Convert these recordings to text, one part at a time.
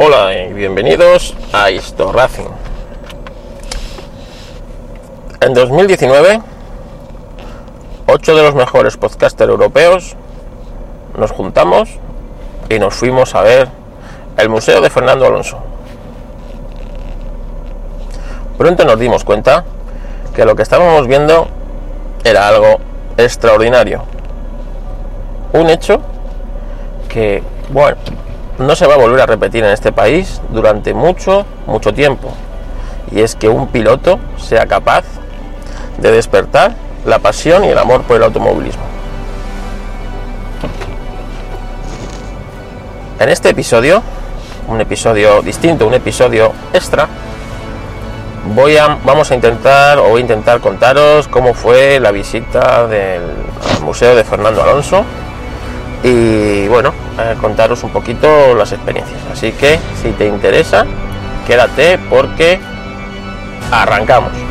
Hola y bienvenidos a Histo Racing. En 2019, ocho de los mejores podcasters europeos nos juntamos y nos fuimos a ver el Museo de Fernando Alonso. Pronto nos dimos cuenta que lo que estábamos viendo era algo extraordinario. Un hecho que, bueno, no se va a volver a repetir en este país durante mucho, mucho tiempo. Y es que un piloto sea capaz de despertar la pasión y el amor por el automovilismo. En este episodio, un episodio distinto, un episodio extra, voy a, vamos a intentar o voy a intentar contaros cómo fue la visita del Museo de Fernando Alonso y bueno, contaros un poquito las experiencias. Así que si te interesa, quédate porque arrancamos.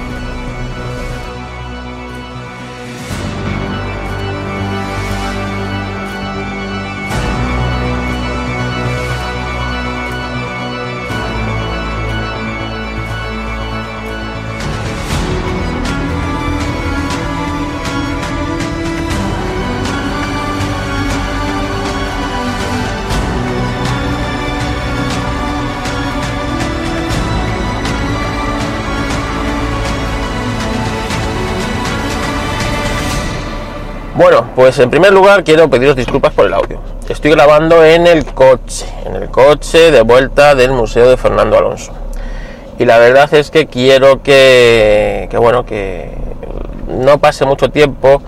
Bueno, pues en primer lugar quiero pediros disculpas por el audio. Estoy grabando en el coche, en el coche de vuelta del Museo de Fernando Alonso. Y la verdad es que quiero que, bueno, que no pase mucho tiempo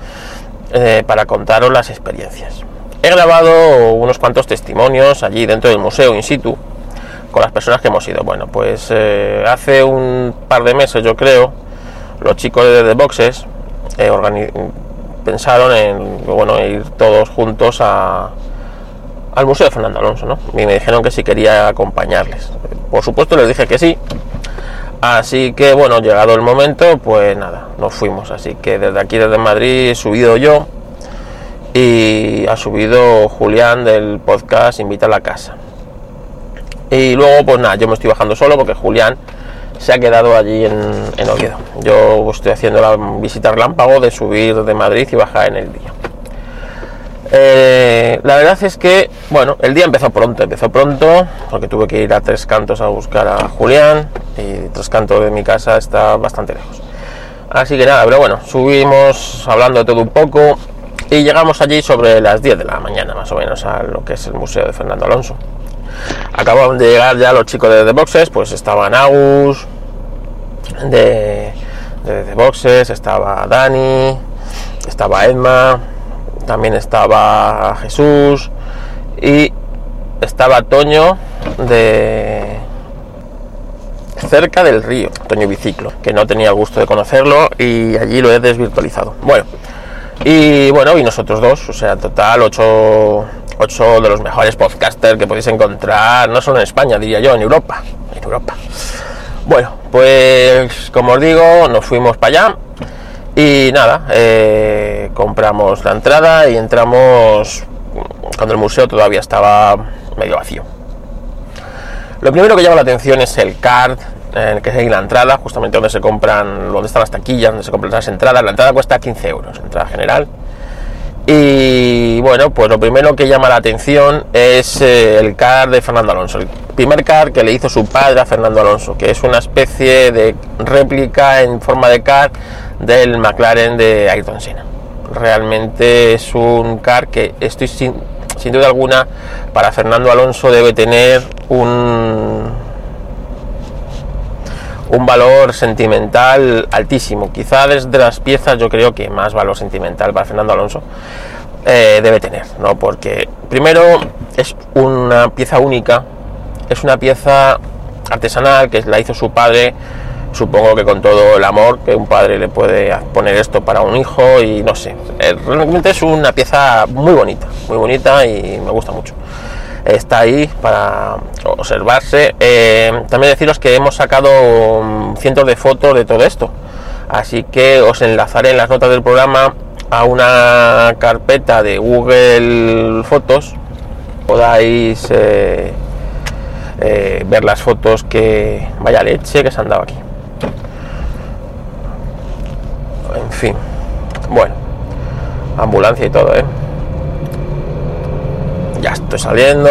eh, para contaros las experiencias. He grabado unos cuantos testimonios allí dentro del museo in situ con las personas que hemos ido. Bueno, pues eh, hace un par de meses yo creo, los chicos de The Boxes eh, pensaron en bueno, ir todos juntos a, al Museo de Fernando Alonso, ¿no? Y me dijeron que si quería acompañarles. Por supuesto les dije que sí. Así que bueno, llegado el momento, pues nada, nos fuimos. Así que desde aquí, desde Madrid, he subido yo y ha subido Julián del podcast Invita a la Casa. Y luego, pues nada, yo me estoy bajando solo porque Julián se ha quedado allí en, Oviedo. Yo estoy haciendo la visita relámpago de subir de Madrid y bajar en el día. Eh, la verdad es que, bueno, el día empezó pronto, empezó pronto, porque tuve que ir a Tres Cantos a buscar a Julián, y Tres Cantos de mi casa está bastante lejos. Así que nada, pero bueno, subimos hablando de todo un poco y llegamos allí sobre las 10 de la mañana, más o menos, a lo que es el Museo de Fernando Alonso. Acababan de llegar ya los chicos de The Boxes, pues estaban Agus, de, The Boxes, estaba Dani, estaba Edma, también estaba Jesús y estaba Toño de cerca del río, Toño Biciclo, que no tenía gusto de conocerlo y allí lo he desvirtualizado. Bueno, y bueno, y nosotros dos, o sea, total ocho 8 de los mejores podcasters que podéis encontrar, no solo en España, diría yo, en Europa. En Europa. Bueno, pues como os digo, nos fuimos para allá y nada, eh, compramos la entrada y entramos cuando el museo todavía estaba medio vacío. Lo primero que llama la atención es el card, eh, que es en la entrada, justamente donde se compran, donde están las taquillas, donde se compran las entradas. La entrada cuesta 15 euros, entrada general. Y bueno, pues lo primero que llama la atención es eh, el car de Fernando Alonso, el primer car que le hizo su padre a Fernando Alonso, que es una especie de réplica en forma de car del McLaren de Ayrton Senna. Realmente es un car que estoy sin, sin duda alguna para Fernando Alonso debe tener un un valor sentimental altísimo. Quizá desde las piezas yo creo que más valor sentimental para Fernando Alonso eh, debe tener, ¿no? Porque primero es una pieza única, es una pieza artesanal que la hizo su padre, supongo que con todo el amor que un padre le puede poner esto para un hijo y no sé, eh, realmente es una pieza muy bonita, muy bonita y me gusta mucho está ahí para observarse. Eh, también deciros que hemos sacado mm, cientos de fotos de todo esto, así que os enlazaré en las notas del programa a una carpeta de Google Fotos. Podáis eh, eh, ver las fotos que vaya leche que se han dado aquí. En fin, bueno, ambulancia y todo, ¿eh? Ya estoy saliendo.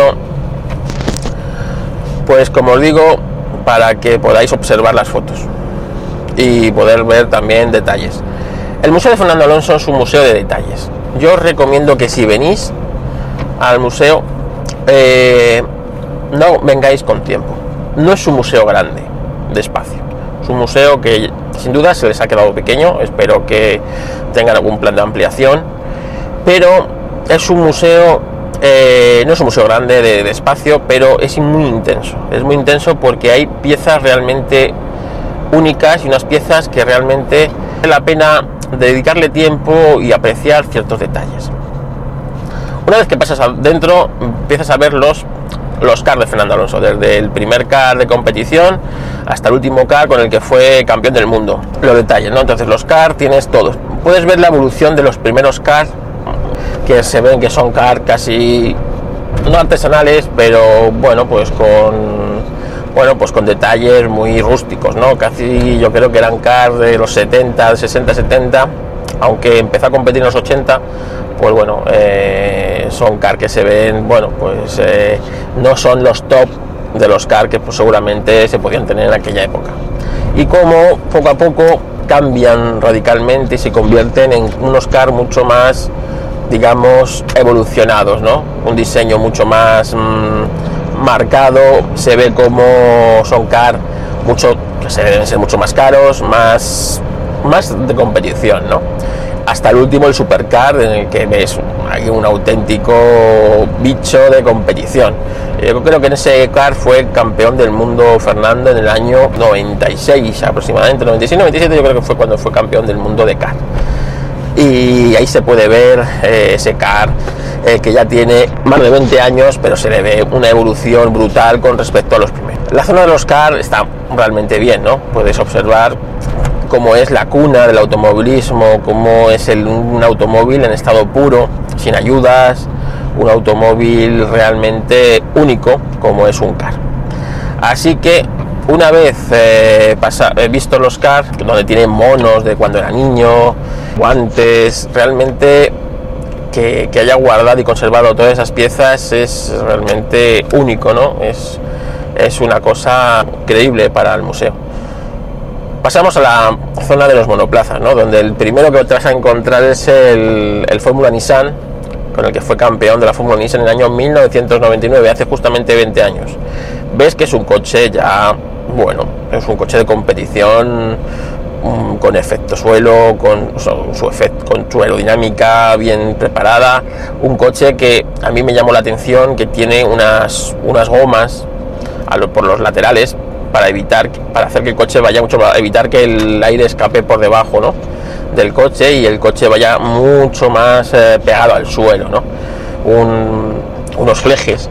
Pues como os digo, para que podáis observar las fotos y poder ver también detalles. El Museo de Fernando Alonso es un museo de detalles. Yo os recomiendo que si venís al museo, eh, no vengáis con tiempo. No es un museo grande, de espacio. Es un museo que sin duda se les ha quedado pequeño. Espero que tengan algún plan de ampliación. Pero es un museo, eh, no es un museo grande de, espacio, pero es muy intenso. Es muy intenso porque hay piezas realmente únicas y unas piezas que realmente vale la pena dedicarle tiempo y apreciar ciertos detalles. Una vez que pasas adentro, empiezas a ver los, los cars de Fernando Alonso, desde el primer car de competición hasta el último car con el que fue campeón del mundo. Los detalles, ¿no? Entonces los cars tienes todos. Puedes ver la evolución de los primeros cars que se ven que son cars casi no artesanales, pero bueno, pues con bueno, pues con detalles muy rústicos, ¿no? Casi yo creo que eran cars de los 70, 60, 70, aunque empezó a competir en los 80, pues bueno, eh, son cars que se ven, bueno, pues eh, no son los top de los cars que pues, seguramente se podían tener en aquella época. Y como poco a poco cambian radicalmente y se convierten en unos cars mucho más, digamos, evolucionados, ¿no? Un diseño mucho más... Mm, marcado, se ve como son car mucho, se deben ser mucho más caros, más, más de competición, ¿no? Hasta el último, el supercar, en el que ves hay un auténtico bicho de competición. Yo creo que en ese car fue campeón del mundo Fernando en el año 96 aproximadamente, 96, 97 yo creo que fue cuando fue campeón del mundo de car. Y ahí se puede ver eh, ese car eh, que ya tiene más de 20 años, pero se le ve una evolución brutal con respecto a los primeros. La zona de los cars está realmente bien, ¿no? Puedes observar cómo es la cuna del automovilismo, cómo es un automóvil en estado puro, sin ayudas, un automóvil realmente único como es un car. Así que una vez eh, he visto los cars, donde tienen monos de cuando era niño, guantes, realmente que, haya guardado y conservado todas esas piezas es realmente único, ¿no? Es, es una cosa increíble para el museo. Pasamos a la zona de los monoplazas, ¿no? donde el primero que vas a encontrar es el, el Fórmula Nissan, con el que fue campeón de la Fórmula Nissan en el año 1999, hace justamente 20 años. Ves que es un coche ya, bueno, es un coche de competición con efecto suelo, con su, efecto, con su aerodinámica bien preparada, un coche que a mí me llamó la atención que tiene unas, unas gomas por los laterales para evitar para hacer que el coche vaya mucho para evitar que el aire escape por debajo ¿no? del coche y el coche vaya mucho más eh, pegado al suelo ¿no? unos flejes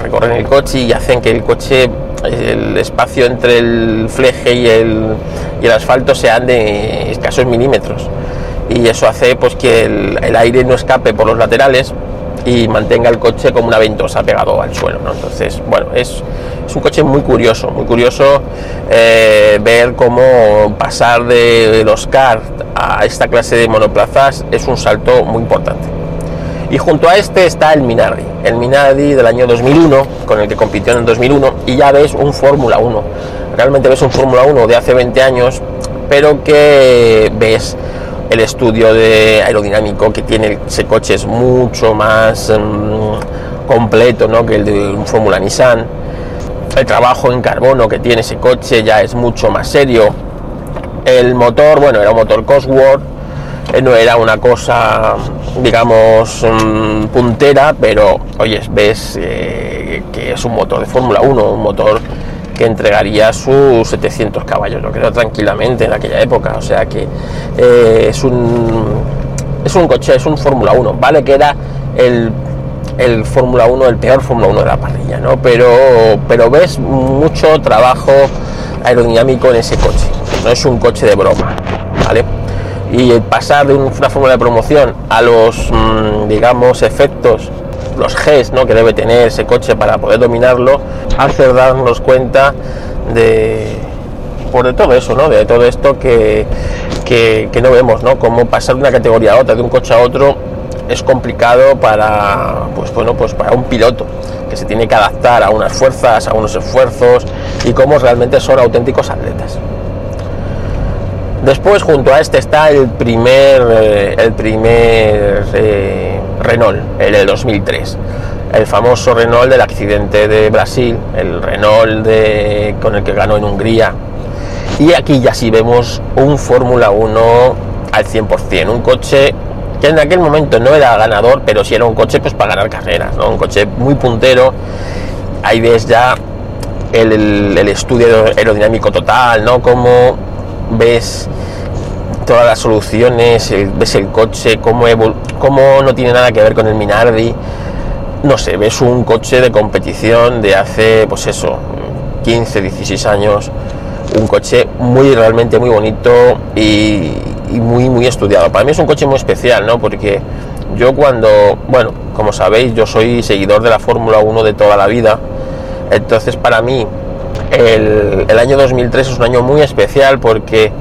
recorren el coche y hacen que el coche el espacio entre el fleje y el, y el asfalto sean de escasos milímetros. Y eso hace pues que el, aire no escape por los laterales y mantenga el coche como una ventosa pegado al suelo entonces bueno es, es, un coche muy curioso muy curioso eh, ver cómo pasar de los cars a esta clase de monoplazas es un salto muy importante y junto a este está el Minardi, el Minardi del año 2001, con el que compitió en el 2001, y ya ves un Fórmula 1. Realmente ves un Fórmula 1 de hace 20 años, pero que ves el estudio de aerodinámico que tiene ese coche es mucho más mm, completo ¿no? que el de un Fórmula Nissan. El trabajo en carbono que tiene ese coche ya es mucho más serio. El motor, bueno, era un motor Cosworth, no era una cosa digamos, mm, puntera, pero oyes, ves eh, que es un motor de Fórmula 1, un motor que entregaría sus 700 caballos, lo creo tranquilamente en aquella época, o sea que eh, es un es un coche, es un Fórmula 1, vale que era el, el Fórmula 1, el peor Fórmula 1 de la parrilla, ¿no? Pero, pero ves mucho trabajo aerodinámico en ese coche, no es un coche de broma, ¿vale? Y pasar de una fórmula de promoción a los, mm, digamos, efectos los Gs ¿no? que debe tener ese coche para poder dominarlo, hace darnos cuenta de, por de todo eso, ¿no? de todo esto que, que, no vemos, ¿no? cómo pasar de una categoría a otra, de un coche a otro, es complicado para, pues, bueno, pues para un piloto que se tiene que adaptar a unas fuerzas, a unos esfuerzos y cómo realmente son auténticos atletas. Después, junto a este está el primer, eh, el primer eh, Renault, el del 2003. El famoso Renault del accidente de Brasil, el Renault de, con el que ganó en Hungría. Y aquí ya sí vemos un Fórmula 1 al 100%, un coche que en aquel momento no era ganador, pero sí era un coche pues para ganar carreras, un coche muy puntero. Ahí ves ya el, el estudio aerodinámico total, ¿no? Como ves todas las soluciones, ves el coche, cómo, cómo no tiene nada que ver con el Minardi. No sé, ves un coche de competición de hace, pues eso, 15, 16 años. Un coche muy, realmente muy bonito y, muy, muy estudiado. Para mí es un coche muy especial, ¿no? Porque yo cuando, bueno, como sabéis, yo soy seguidor de la Fórmula 1 de toda la vida. Entonces, para mí, el, año 2003 es un año muy especial porque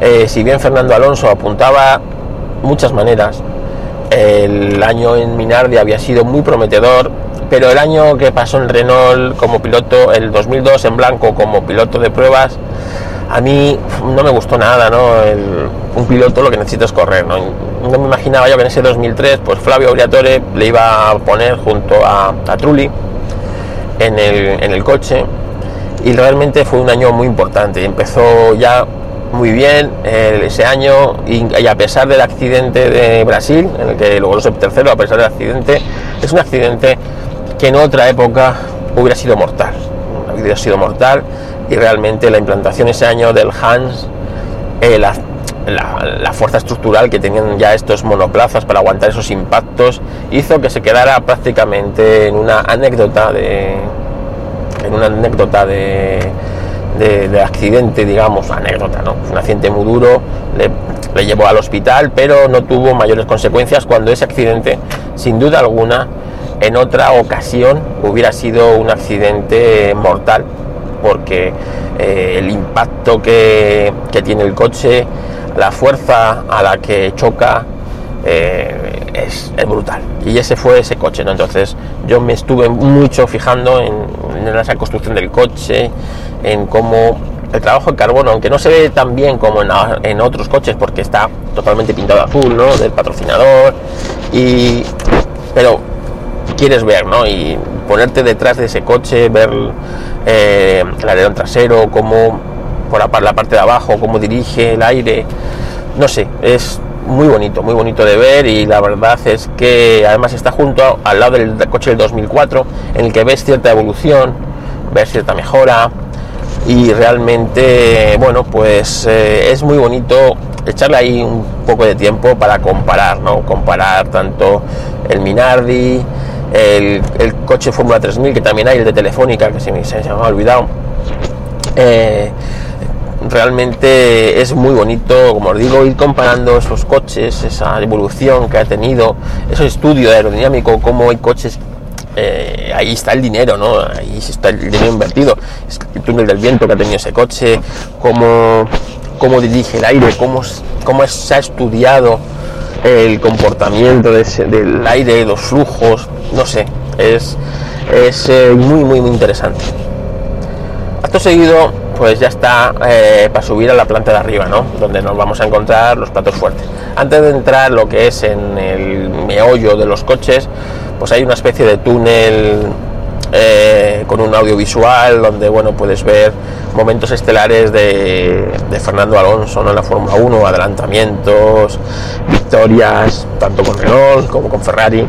eh, si bien Fernando Alonso apuntaba muchas maneras, el año en Minardi había sido muy prometedor, pero el año que pasó en Renault como piloto, el 2002 en blanco como piloto de pruebas, a mí no me gustó nada, ¿no? un piloto lo que necesita es correr, ¿no? me imaginaba yo que en ese 2003, pues Flavio Briatore le iba a poner junto a, Trulli en el coche y realmente fue un año muy importante. Empezó ya muy bien ese año y, a pesar del accidente de Brasil, en el que luego lo tercero, a pesar del accidente, es un accidente que en otra época hubiera sido mortal, hubiera sido mortal y realmente la implantación ese año del Hans, eh, la, la, fuerza estructural que tenían ya estos monoplazas para aguantar esos impactos, hizo que se quedara prácticamente en una anécdota de en una anécdota de de, accidente, digamos, anécdota, ¿no? Un accidente muy duro, le, llevó al hospital, pero no tuvo mayores consecuencias cuando ese accidente, sin duda alguna, en otra ocasión hubiera sido un accidente mortal, porque eh, el impacto que, tiene el coche, la fuerza a la que choca, eh, es, brutal. Y ese fue ese coche, ¿no? Entonces yo me estuve mucho fijando en, en esa construcción del coche, en cómo el trabajo en carbono, aunque no se ve tan bien como en, otros coches porque está totalmente pintado azul, ¿no? Del patrocinador, y, pero quieres ver, ¿no? Y ponerte detrás de ese coche, ver eh, el alerón trasero, cómo por la, la parte de abajo, cómo dirige el aire, no sé, es muy bonito, muy bonito de ver y la verdad es que además está junto al lado del coche del 2004 en el que ves cierta evolución, ves cierta mejora, y realmente, bueno, pues eh, es muy bonito echarle ahí un poco de tiempo para comparar, ¿no? Comparar tanto el Minardi, el, coche Fórmula 3000 que también hay, el de Telefónica, que se me, se me ha olvidado. Eh, realmente es muy bonito, como os digo, ir comparando esos coches, esa evolución que ha tenido, ese estudio aerodinámico, cómo hay coches eh, ahí está el dinero, ¿no? Ahí está el dinero invertido. Es el túnel del viento que ha tenido ese coche, cómo, cómo dirige el aire, cómo, cómo se ha estudiado el comportamiento del aire, los flujos, no sé, es, es eh, muy, muy, muy interesante. Acto seguido, pues ya está eh, para subir a la planta de arriba, ¿no? Donde nos vamos a encontrar los platos fuertes. Antes de entrar lo que es en el meollo de los coches, pues hay una especie de túnel eh, con un audiovisual donde bueno puedes ver momentos estelares de, Fernando Alonso en la Fórmula 1, adelantamientos, victorias, tanto con Renault como con Ferrari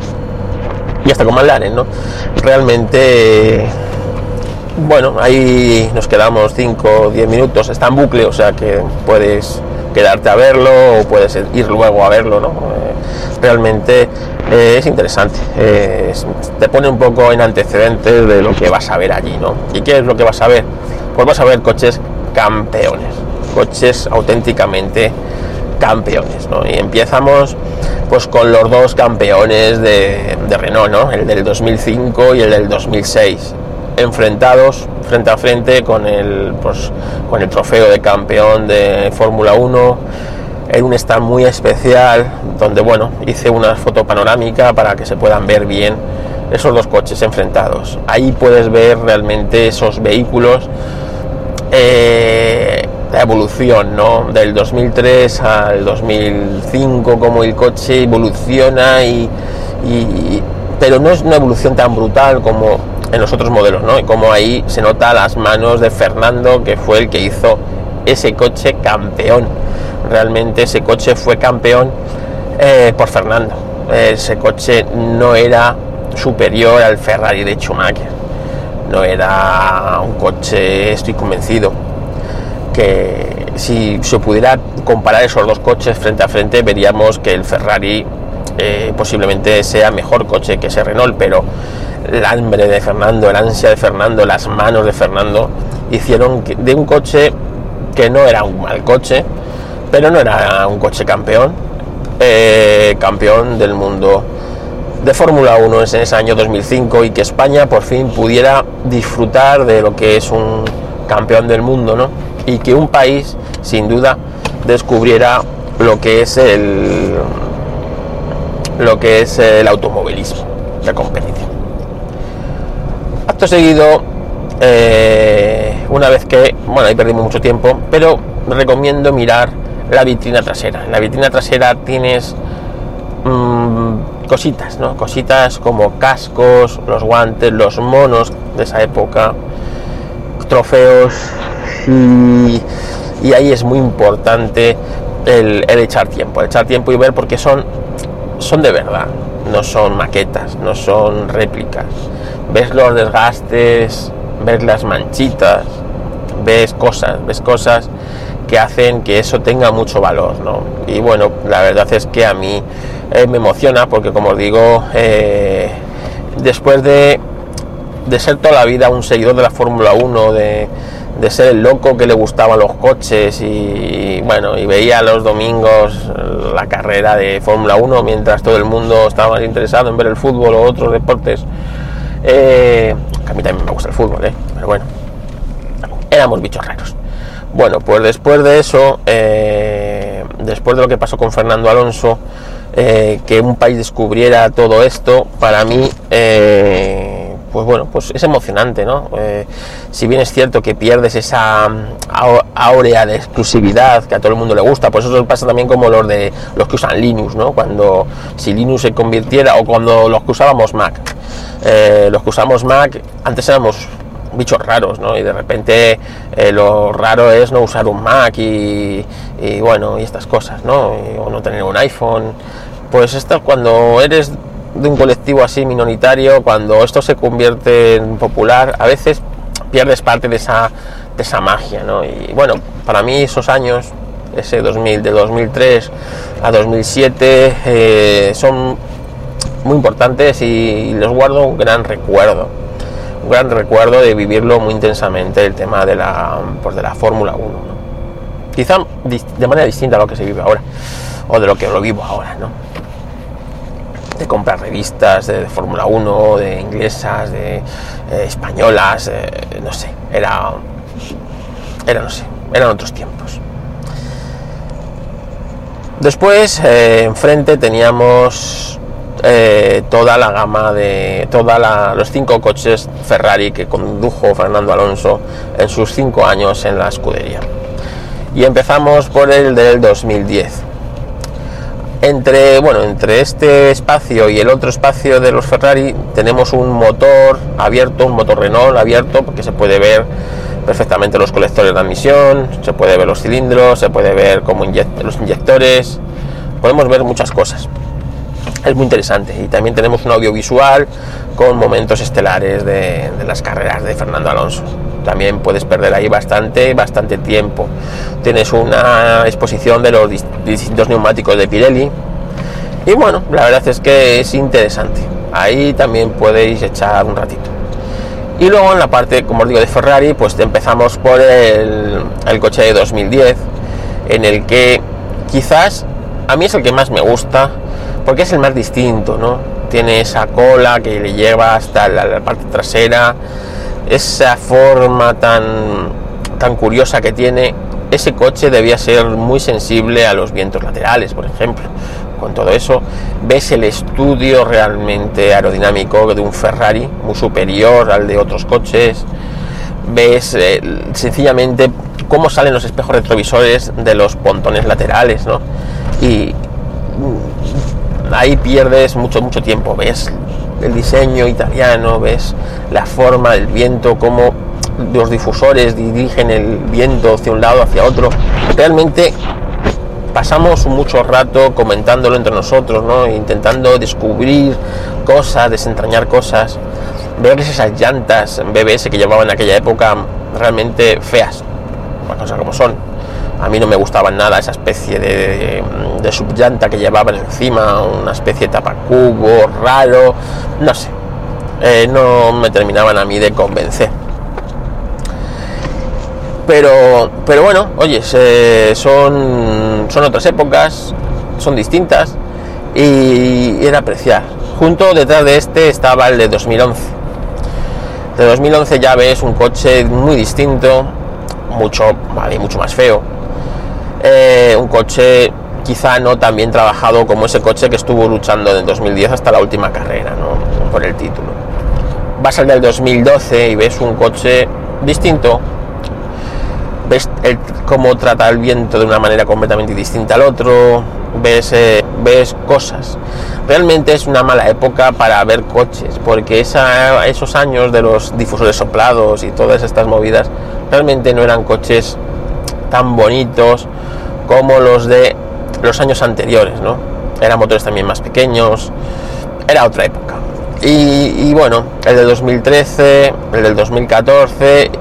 y hasta con McLaren, ¿no? Realmente, bueno, ahí nos quedamos 5 o 10 minutos, está en bucle, o sea que puedes quedarte a verlo o puedes ir luego a verlo, ¿no? Eh, realmente eh, es interesante, eh, te pone un poco en antecedentes de lo que vas a ver allí, ¿no? ¿Y qué es lo que vas a ver? Pues vas a ver coches campeones, coches auténticamente campeones, ¿no? Y empezamos pues con los dos campeones de, Renault, ¿no? el del 2005 y el del 2006, enfrentados frente a frente con el, pues, con el trofeo de campeón de Fórmula 1 en un stand muy especial donde bueno hice una foto panorámica para que se puedan ver bien esos dos coches enfrentados ahí puedes ver realmente esos vehículos eh, la evolución ¿no? del 2003 al 2005 como el coche evoluciona y, pero no es una evolución tan brutal como en los otros modelos ¿no? y como ahí se nota las manos de Fernando que fue el que hizo ese coche campeón realmente ese coche fue campeón eh, por Fernando. Ese coche no era superior al Ferrari de Schumacher. No era un coche, estoy convencido, que si se pudiera comparar esos dos coches frente a frente, veríamos que el Ferrari eh, posiblemente sea mejor coche que ese Renault, pero el hambre de Fernando, el ansia de Fernando, las manos de Fernando, hicieron de un coche que no era un mal coche, pero no era un coche campeón, eh, campeón del mundo de Fórmula 1 en ese año 2005 y que España por fin pudiera disfrutar de lo que es un campeón del mundo, ¿no? Y que un país, sin duda, descubriera lo que es el lo que es el automovilismo, la competición. Acto seguido, eh, una vez que, bueno, ahí perdimos mucho tiempo, pero recomiendo mirar la vitrina trasera. En la vitrina trasera tienes mm, cositas, ¿no? Cositas como cascos, los guantes, los monos de esa época, trofeos y, ahí es muy importante el, echar tiempo, echar tiempo y ver porque son, son de verdad, no son maquetas, no son réplicas. Ves los desgastes, ves las manchitas, ves cosas, ves cosas que hacen que eso tenga mucho valor, ¿no? Y bueno, la verdad es que a mí eh, me emociona porque como os digo, eh, después de, de, ser toda la vida un seguidor de la Fórmula 1, de, de, ser el loco que le gustaban los coches y, bueno, y veía los domingos la carrera de Fórmula 1 mientras todo el mundo estaba más interesado en ver el fútbol o otros deportes, eh, a mí también me gusta el fútbol, ¿eh? pero bueno, éramos bichos raros. Bueno, pues después de eso, eh, después de lo que pasó con Fernando Alonso, eh, que un país descubriera todo esto, para mí, pues bueno, pues es emocionante, ¿no? si bien es cierto que pierdes esa áurea de exclusividad que a todo el mundo le gusta, pues eso pasa también como los de los que usan Linux, ¿no? Cuando si Linux se convirtiera o cuando los que usábamos Mac, los que usamos Mac antes éramos bichos raros, ¿no? Y de repente eh, lo raro es no usar un Mac y, bueno, y estas cosas, ¿no? o no tener un iPhone. Pues esto cuando eres de un colectivo así minoritario, cuando esto se convierte en popular, a veces pierdes parte de esa, de esa magia, ¿no? Y bueno, para mí esos años, ese 2000, de 2003 a 2007, eh, son muy importantes y les guardo un gran recuerdo un gran recuerdo de vivirlo muy intensamente el tema de la, pues de la Fórmula 1. Quizá de manera distinta a lo que se vive ahora, o de lo que lo vivo ahora, ¿no? De comprar revistas de, Fórmula 1, de inglesas, de eh, españolas, eh, no sé, era, era, no sé, eran otros tiempos. Después, eh, enfrente teníamos toda la gama de todos los cinco coches Ferrari que condujo Fernando Alonso en sus cinco años en la escudería. Y empezamos por el del 2010. Entre, bueno, entre este espacio y el otro espacio de los Ferrari tenemos un motor abierto, un motor Renault abierto, porque se puede ver perfectamente los colectores de admisión, se puede ver los cilindros, se puede ver cómo los inyectores, podemos ver muchas cosas es muy interesante. Y también tenemos un audiovisual con momentos estelares de, las carreras de Fernando Alonso. También puedes perder ahí bastante, bastante tiempo. Tienes una exposición de los distintos neumáticos de Pirelli. Y bueno, la verdad es que es interesante. Ahí también podéis echar un ratito. Y luego en la parte, como os digo, de Ferrari, pues empezamos por el, el coche de 2010, en el que quizás a mí es el que más me gusta porque es el más distinto, ¿no? Tiene esa cola que le lleva hasta la, parte trasera, esa forma tan, tan curiosa que tiene. Ese coche debía ser muy sensible a los vientos laterales, por ejemplo. Con todo eso, ves el estudio realmente aerodinámico de un Ferrari, muy superior al de otros coches. Ves eh, sencillamente cómo salen los espejos retrovisores de los pontones laterales, ¿no? Y ahí pierdes mucho, mucho tiempo. Ves el diseño italiano, ves la forma del viento, cómo los difusores dirigen el viento hacia un lado, hacia otro. Realmente pasamos mucho rato comentándolo entre nosotros, ¿no? intentando descubrir cosas, desentrañar cosas. Ver esas llantas BBS que llevaban en aquella época realmente feas, cosas como son a mí no me gustaba nada esa especie de, de, subllanta que llevaban encima, una especie de tapacubo raro, no sé, eh, no me terminaban a mí de convencer. Pero, pero bueno, oye, son, son otras épocas, son distintas y era apreciar. Junto detrás de este estaba el de 2011. De 2011 ya ves un coche muy distinto, mucho, vale, mucho más feo, eh, un coche quizá no tan bien trabajado como ese coche que estuvo luchando en 2010 hasta la última carrera, por el título. Vas al del 2012 y ves un coche distinto, ves cómo trata el viento de una manera completamente distinta al otro, ves, eh, ves cosas. Realmente es una mala época para ver coches, porque esos años de los difusores soplados y todas estas movidas realmente no eran coches tan bonitos como los de los años anteriores, ¿no? Eran motores también más pequeños, era otra época. Y, bueno, el del 2013, el del 2014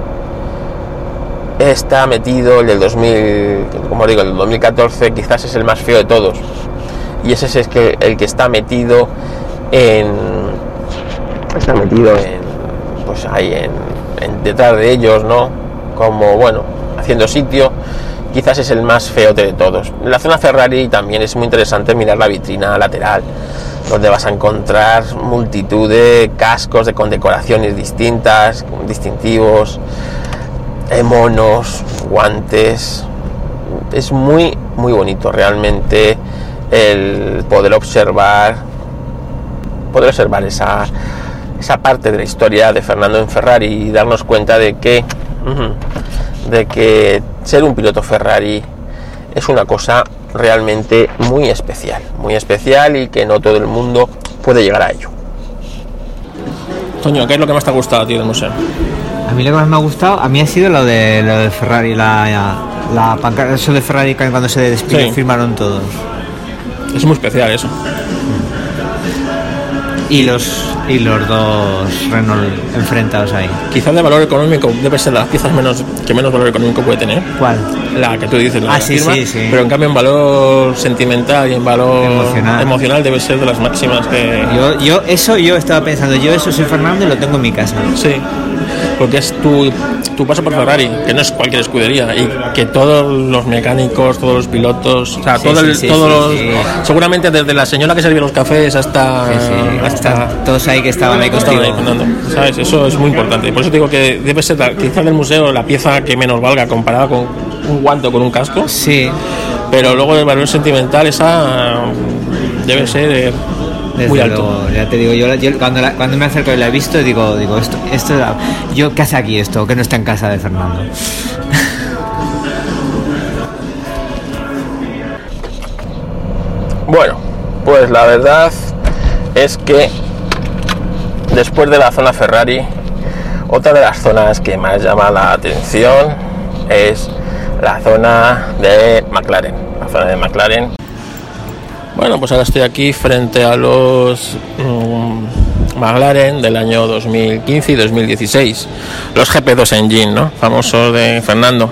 está metido, el del 2000, como digo, el del 2014 quizás es el más feo de todos. Y ese es que, el que está metido en. Está metido en. Pues ahí en detrás de ellos, ¿no? Como bueno, haciendo sitio, quizás es el más feo de todos. La zona Ferrari también es muy interesante mirar la vitrina lateral, donde vas a encontrar multitud de cascos de condecoraciones distintas, distintivos, eh, monos, guantes. Es muy, muy bonito realmente el poder observar, poder observar esa, esa parte de la historia de Fernando en Ferrari y darnos cuenta de que de que ser un piloto Ferrari es una cosa realmente muy especial, muy especial y que no todo el mundo puede llegar a ello. Toño, ¿qué es lo que más te ha gustado a ti del museo? A mí lo que más me ha gustado, a mí ha sido lo de, lo de Ferrari, la, la pancarta, eso de Ferrari cuando se despidió firmaron todos. Es muy especial eso y los y los dos Renault enfrentados ahí. Quizás de valor económico debe ser las piezas menos que menos valor económico puede tener. ¿Cuál? La que tú dices, la ah, sí, sí, sí. Pero en cambio en valor sentimental y en valor emocional, debe ser de las máximas que. Yo, yo eso yo estaba pensando, yo eso soy Fernando y lo tengo en mi casa. Sí porque es tu, tu paso por Ferrari, que no es cualquier escudería, y que todos los mecánicos, todos los pilotos, o sea, todos los, seguramente desde la señora que servía los cafés hasta, hasta todos ahí que estaban ahí contigo. ¿sabes? Eso es muy importante. Por eso digo que debe ser quizás del museo la pieza que menos valga comparada con un guante o con un casco. Sí. Pero luego el valor sentimental esa debe ser muy alto. ya te digo, yo, cuando, cuando, me acerco y la he visto, digo, digo esto, esto, yo qué hace aquí esto, que no está en casa de Fernando. bueno, pues la verdad es que después de la zona Ferrari, otra de las zonas que más llama la atención es la zona de McLaren. La zona de McLaren bueno, pues ahora estoy aquí frente a los mm, McLaren del año 2015 y 2016, los GP2 Engine, ¿no? Famosos de Fernando.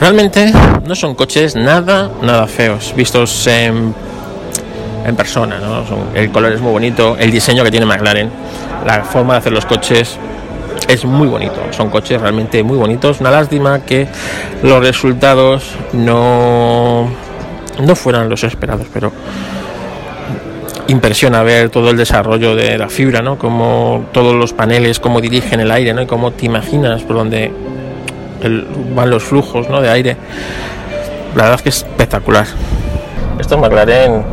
Realmente no son coches nada, nada feos, vistos en, persona, ¿no? el color es muy bonito, el diseño que tiene McLaren, la forma de hacer los coches es muy bonito, son coches realmente muy bonitos. Una lástima que los resultados no no fueran los esperados, pero impresiona ver todo el desarrollo de la fibra, ¿no? Como todos los paneles, cómo dirigen el aire, ¿no? Y cómo te imaginas por dónde van los flujos, ¿no? De aire. La verdad es que es espectacular. Estos McLaren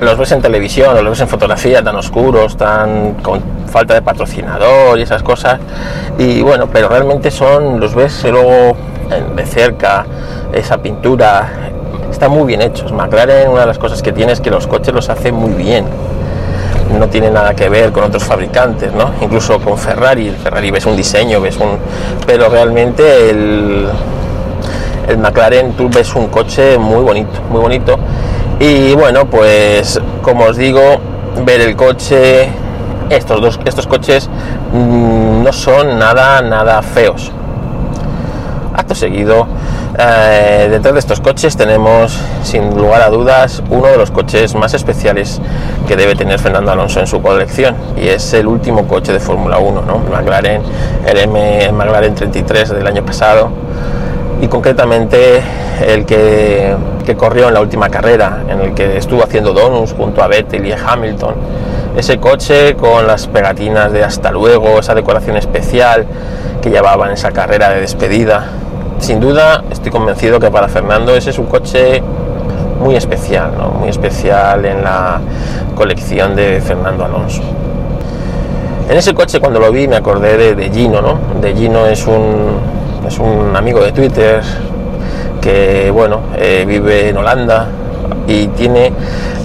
los ves en televisión los ves en fotografía tan oscuros, tan con falta de patrocinador y esas cosas. Y bueno, pero realmente son, los ves luego de cerca, esa pintura, están muy bien hechos. McLaren, una de las cosas que tiene es que los coches los hace muy bien. No tiene nada que ver con otros fabricantes, ¿no? Incluso con Ferrari. Ferrari ves un diseño, ves un. Pero realmente el, el McLaren, tú ves un coche muy bonito, muy bonito. Y bueno, pues como os digo, ver el coche, estos dos, estos coches mm, no son nada, nada feos. Acto seguido, eh, detrás de estos coches tenemos, sin lugar a dudas, uno de los coches más especiales que debe tener Fernando Alonso en su colección y es el último coche de Fórmula 1, ¿no? McLaren, el, M, McLaren 33 del año pasado y concretamente el que, que, corrió en la última carrera, en el que estuvo haciendo donuts junto a Vettel y Hamilton. Ese coche con las pegatinas de hasta luego, esa decoración especial que llevaba en esa carrera de despedida sin duda estoy convencido que para Fernando ese es un coche muy especial, muy especial en la colección de Fernando Alonso. En ese coche cuando lo vi me acordé de, Gino, ¿no? De Gino es un, es un amigo de Twitter que bueno, eh, vive en Holanda y tiene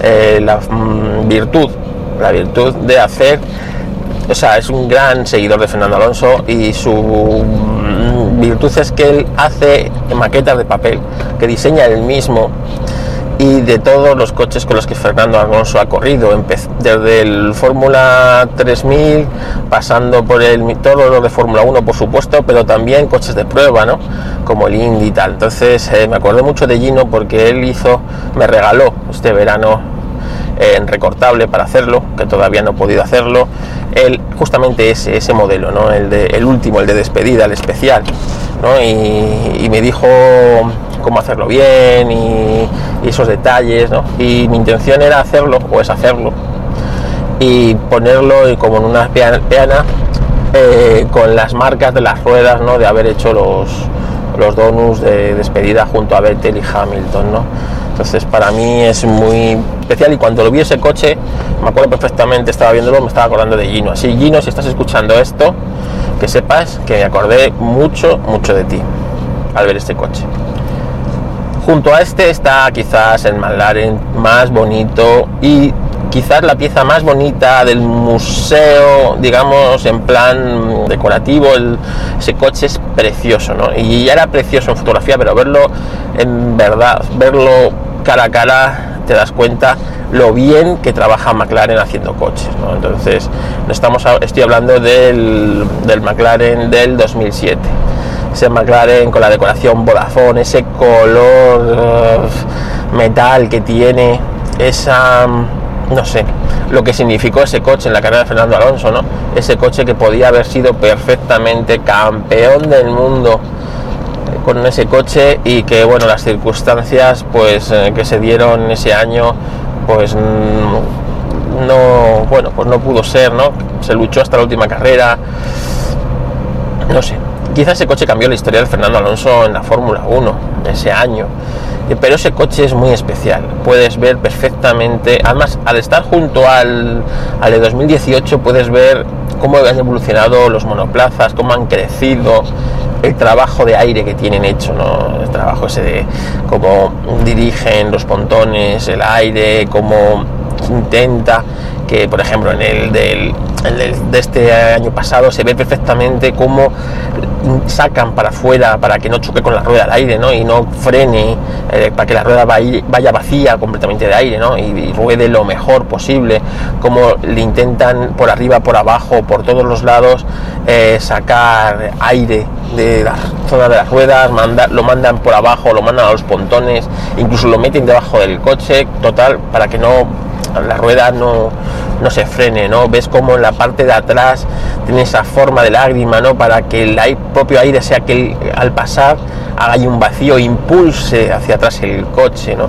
eh, la mm, virtud, la virtud de hacer, o sea, es un gran seguidor de Fernando Alonso y su virtud es que él hace maquetas de papel, que diseña él mismo y de todos los coches con los que Fernando Alonso ha corrido, desde el Fórmula 3000, pasando por el todos los de Fórmula 1 por supuesto, pero también coches de prueba, ¿no? Como el Indy y tal. Entonces eh, me acordé mucho de Gino porque él hizo, me regaló este verano en recortable para hacerlo, que todavía no he podido hacerlo, el, justamente ese, ese modelo, ¿no? el, de, el último, el de despedida, el especial, ¿no? y, me dijo cómo hacerlo bien y, esos detalles, ¿no? y mi intención era hacerlo, o es hacerlo, y ponerlo como en una peana eh, con las marcas de las ruedas, ¿no? de haber hecho los, los donuts de despedida junto a Vettel y Hamilton. ¿no? Entonces para mí es muy especial y cuando lo vi ese coche, me acuerdo perfectamente, estaba viéndolo, me estaba acordando de Gino. Así Gino, si estás escuchando esto, que sepas que me acordé mucho, mucho de ti al ver este coche. Junto a este está quizás el McLaren más bonito y quizás la pieza más bonita del museo, digamos, en plan decorativo. ese coche es precioso, ¿no? Y ya era precioso en fotografía, pero verlo en verdad, verlo cara a cara te das cuenta lo bien que trabaja McLaren haciendo coches. Entonces, estamos, estoy hablando del, del, McLaren del 2007. Ese McLaren con la decoración Vodafone, ese color uh, metal que tiene, esa, no sé, lo que significó ese coche en la carrera de Fernando Alonso, ¿no? Ese coche que podía haber sido perfectamente campeón del mundo con ese coche y que bueno las circunstancias pues eh, que se dieron ese año pues no bueno pues no pudo ser no se luchó hasta la última carrera. No sé quizás ese coche cambió la historia de Fernando Alonso en la Fórmula 1 ese año. Pero ese coche es muy especial puedes ver perfectamente además al estar junto al, al de 2018 puedes ver cómo han evolucionado los monoplazas cómo han crecido el trabajo de aire que tienen hecho, ¿no? El trabajo ese de cómo dirigen los pontones, el aire, cómo intenta que, por ejemplo, en el del, de este año pasado se ve perfectamente cómo sacan para afuera para que no choque con la rueda del aire ¿no? y no frene eh, para que la rueda vaya vacía completamente de aire ¿no? y, ruede lo mejor posible como le intentan por arriba por abajo por todos los lados eh, sacar aire de la zona de las ruedas lo mandan por abajo lo mandan a los pontones incluso lo meten debajo del coche total para que no la rueda no, no se frene, ¿no? Ves como en la parte de atrás tiene esa forma de lágrima, ¿no? Para que el propio aire sea que al pasar haga un vacío, impulse hacia atrás el coche, ¿no?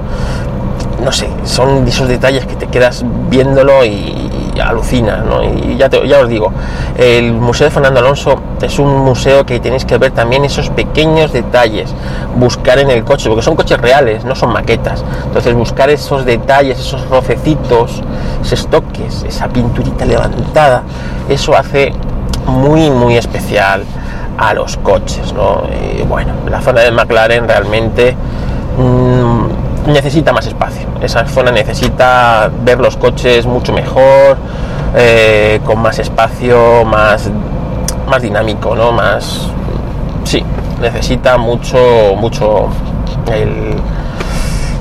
no sé, son esos detalles que te quedas viéndolo y, alucinas, ¿no? Y ya, ya os digo, el Museo de Fernando Alonso es un museo que tenéis que ver también esos pequeños detalles, buscar en el coche, porque son coches reales, no son maquetas. Entonces buscar esos detalles, esos rocecitos, esos toques, esa pinturita levantada, eso hace muy, muy especial a los coches, ¿no? Bueno, la zona de McLaren realmente... Mmm, necesita más espacio. Esa zona necesita ver los coches mucho mejor, eh, con más espacio, más, más dinámico, ¿no? Más. Sí, necesita mucho, mucho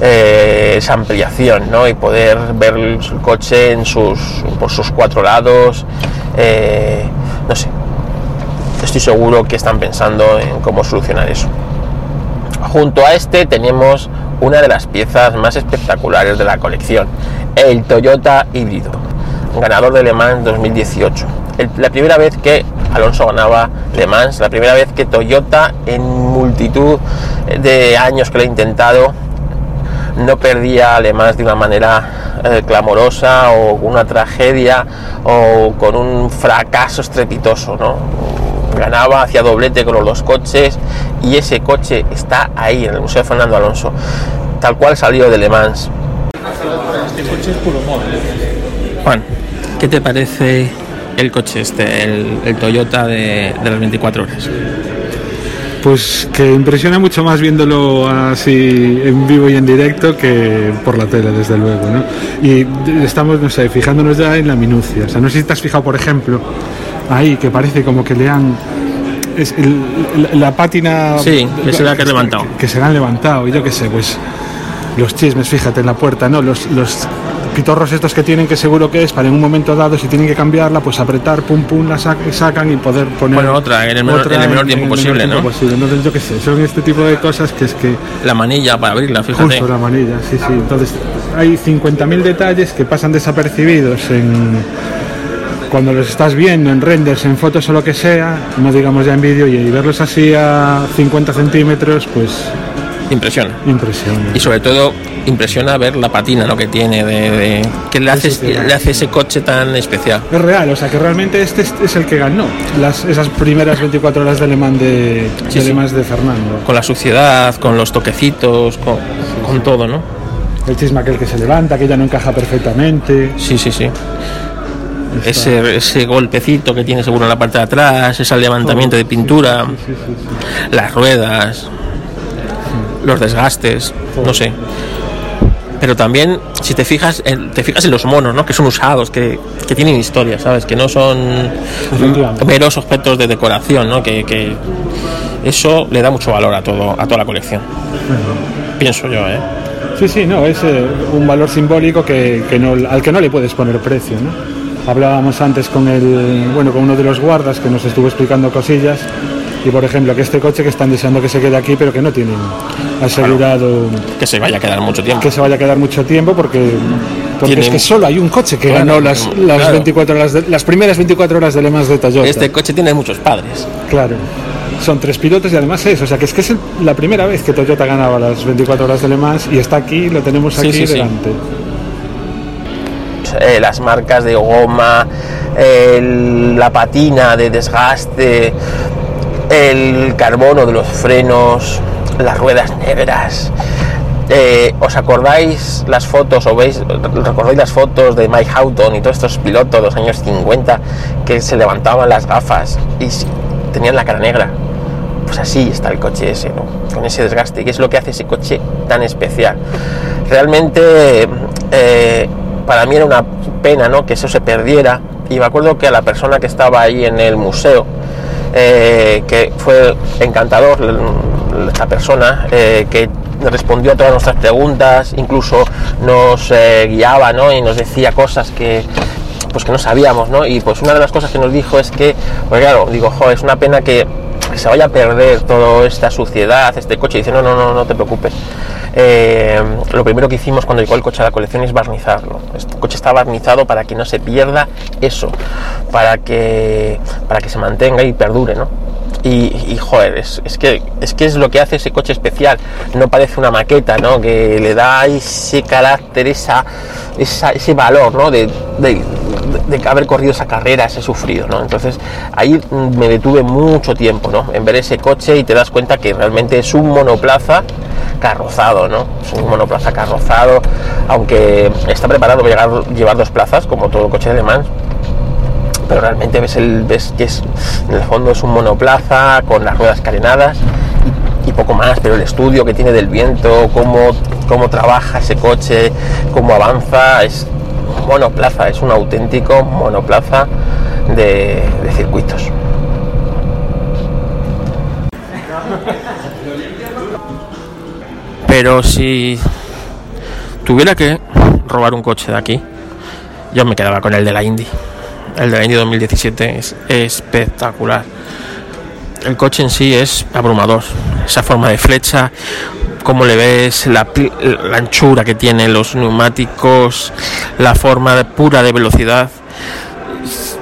eh, esa ampliación, ¿no? Y poder ver el coche en sus, por sus cuatro lados. Eh, no sé. Estoy seguro que están pensando en cómo solucionar eso. Junto a este tenemos una de las piezas más espectaculares de la colección, el Toyota híbrido, ganador de Le Mans 2018. la primera vez que Alonso ganaba Le Mans, la primera vez que Toyota en multitud de años que lo ha intentado no perdía Le Mans de una manera eh, clamorosa o una tragedia o con un fracaso estrepitoso, ¿no? Ganaba, hacía doblete con los dos coches y ese coche está ahí en el Museo de Fernando Alonso, tal cual salió de Le Mans. Este coche es puro Juan, ¿qué te parece el coche este, el, Toyota de, las 24 horas? Pues que impresiona mucho más viéndolo así en vivo y en directo que por la tele, desde luego, ¿no? Y estamos, no sé, fijándonos ya en la minucia. O sea, no sé si te has fijado, por ejemplo, ahí que parece como que le han es la pátina sí, que se le ha levantado que, se le han levantado y yo qué sé pues los chismes fíjate en la puerta no los, los pitorros estos que tienen que seguro que es para en un momento dado si tienen que cambiarla pues apretar pum pum la sacan y poder poner bueno otra en el menor, en el menor tiempo posible ¿no? posible. entonces yo qué sé son este tipo de cosas que es que la manilla para abrirla fíjate justo la manilla sí sí entonces hay 50.000 detalles que pasan desapercibidos en cuando los estás viendo en renders, en fotos o lo que sea, no digamos ya en vídeo, y verlos así a 50 centímetros, pues... Impresiona. Impresiona. Y sobre todo impresiona ver la patina lo que tiene, de, que le hace, le hace ese coche tan especial. Es real, o sea que realmente este es, el que ganó las, esas primeras 24 horas de Le Mans de, de, Fernando. Con la suciedad, con los toquecitos, con, con todo, ¿no? El chisma aquel que se levanta, que ya no encaja perfectamente. Sí, sí, sí ese, ese, golpecito que tiene seguro en la parte de atrás, ese levantamiento de pintura, las ruedas, los desgastes, no sé. Pero también, si te fijas, en, te fijas en los monos, ¿no? Que son usados, que, que tienen historia, ¿sabes? Que no son meros objetos de decoración, ¿no? Que, que, eso le da mucho valor a todo, a toda la colección. Pienso yo, ¿eh? Sí, sí, no, es eh, un valor simbólico que, que no, al que no le puedes poner precio, ¿no? Hablábamos antes con el, bueno, con uno de los guardas que nos estuvo explicando cosillas y por ejemplo que este coche que están deseando que se quede aquí pero que no tienen asegurado que se vaya a quedar mucho tiempo. que se vaya a quedar mucho tiempo porque, porque es que solo hay un coche que ganó las, las 24 horas las primeras 24 horas de Le Mans de Toyota. Este coche tiene muchos padres. Claro. Son tres pilotos y además es, o sea que es que es la primera vez que Toyota ganaba las 24 horas de Le Mans y está aquí, lo tenemos aquí delante. Eh, las marcas de goma, la patina de desgaste, el carbono de los frenos, las ruedas negras. Eh, ¿Os acordáis las fotos o veis, recordáis las fotos de Mike Houghton y todos estos pilotos de los años 50 que se levantaban las gafas y tenían la cara negra? Pues así está el coche ese, ¿no? Con ese desgaste, que es lo que hace ese coche tan especial. Realmente eh, para mí era una pena ¿no? que eso se perdiera y me acuerdo que a la persona que estaba ahí en el museo, eh, que fue encantador, esta persona, eh, que respondió a todas nuestras preguntas, incluso nos eh, guiaba ¿no? y nos decía cosas que pues que no sabíamos, ¿no? Y pues una de las cosas que nos dijo es que, pues claro, digo, jo, es una pena que, se vaya a perder toda esta suciedad, este coche. Y dice, no, no, no, no te preocupes eh, lo primero que hicimos cuando llegó el coche a la colección es barnizarlo. Este coche está barnizado para que no se pierda eso, para que, para que se mantenga y perdure, ¿no? y, joder, es, que, es que es lo que hace ese coche especial. No parece una maqueta, ¿no? Que le da ese carácter, esa, ese valor, ¿no? Haber corrido esa carrera, ese sufrido, ¿no? Entonces ahí me detuve mucho tiempo, ¿no? En ver ese coche y te das cuenta que realmente es un monoplaza carrozado, ¿no? Es un monoplaza carrozado, aunque está preparado para llegar, llevar dos plazas, como todo coche de Le Mans, pero realmente ves, el, ves que es, en el fondo es un monoplaza con las ruedas carenadas y, poco más, pero el estudio que tiene del viento, cómo, cómo trabaja ese coche, cómo avanza, es monoplaza, es un auténtico monoplaza de, de circuitos. Pero si tuviera que robar un coche de aquí, yo me quedaba con el de la Indy el del año 2017 es espectacular. El coche en sí es abrumador. Esa forma de flecha, cómo le ves, la, anchura que tienen los neumáticos, la forma pura de velocidad.